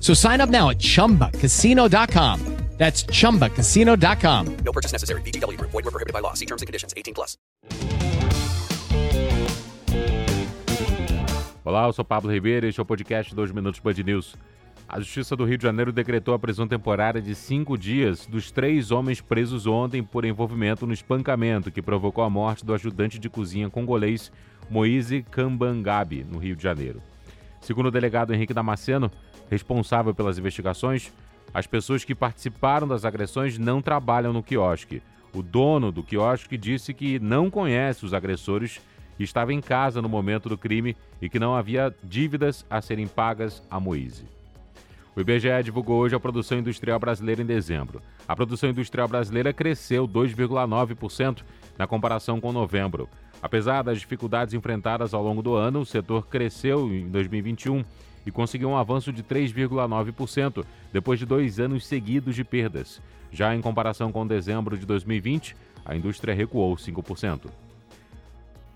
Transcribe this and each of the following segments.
So sign up now at chumbacasino.com. That's chumbacasino.com. No purchase necessary. VGW Group. Void were prohibited by law. See terms and conditions. 18 plus. Olá, eu sou Pablo Ribeiro e este é o podcast 2 Minutos Band News. A Justiça do Rio de Janeiro decretou a prisão temporária de cinco dias dos três homens presos ontem por envolvimento no espancamento que provocou a morte do ajudante de cozinha congolês Moise Kambangabi, no Rio de Janeiro. Segundo o delegado Henrique Damasceno, responsável pelas investigações, as pessoas que participaram das agressões não trabalham no quiosque. O dono do quiosque disse que não conhece os agressores estava em casa no momento do crime e que não havia dívidas a serem pagas a Moise. O IBGE divulgou hoje a produção industrial brasileira em dezembro. A produção industrial brasileira cresceu 2,9% na comparação com novembro. Apesar das dificuldades enfrentadas ao longo do ano, o setor cresceu em 2021 e conseguiu um avanço de 3,9%, depois de dois anos seguidos de perdas. Já em comparação com dezembro de 2020, a indústria recuou 5%.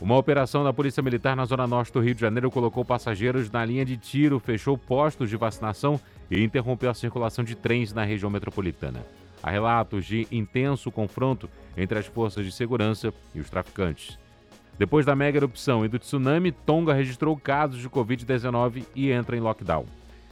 Uma operação da Polícia Militar na Zona Norte do Rio de Janeiro colocou passageiros na linha de tiro, fechou postos de vacinação e interrompeu a circulação de trens na região metropolitana. Há relatos de intenso confronto entre as forças de segurança e os traficantes. Depois da mega erupção e do tsunami, Tonga registrou casos de Covid-19 e entra em lockdown.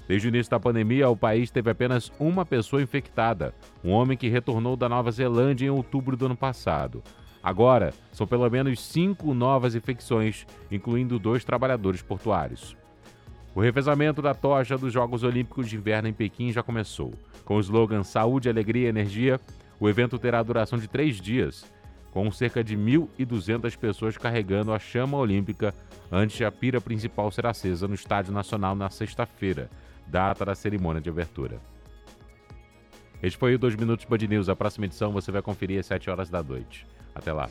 Desde o início da pandemia, o país teve apenas uma pessoa infectada, um homem que retornou da Nova Zelândia em outubro do ano passado. Agora, são pelo menos cinco novas infecções, incluindo dois trabalhadores portuários. O revezamento da tocha dos Jogos Olímpicos de Inverno em Pequim já começou. Com o slogan Saúde, Alegria e Energia, o evento terá duração de três dias com cerca de 1.200 pessoas carregando a chama olímpica antes de a pira principal ser acesa no Estádio Nacional na sexta-feira, data da cerimônia de abertura. Este foi o 2 Minutos Band News. A próxima edição você vai conferir às 7 horas da noite. Até lá.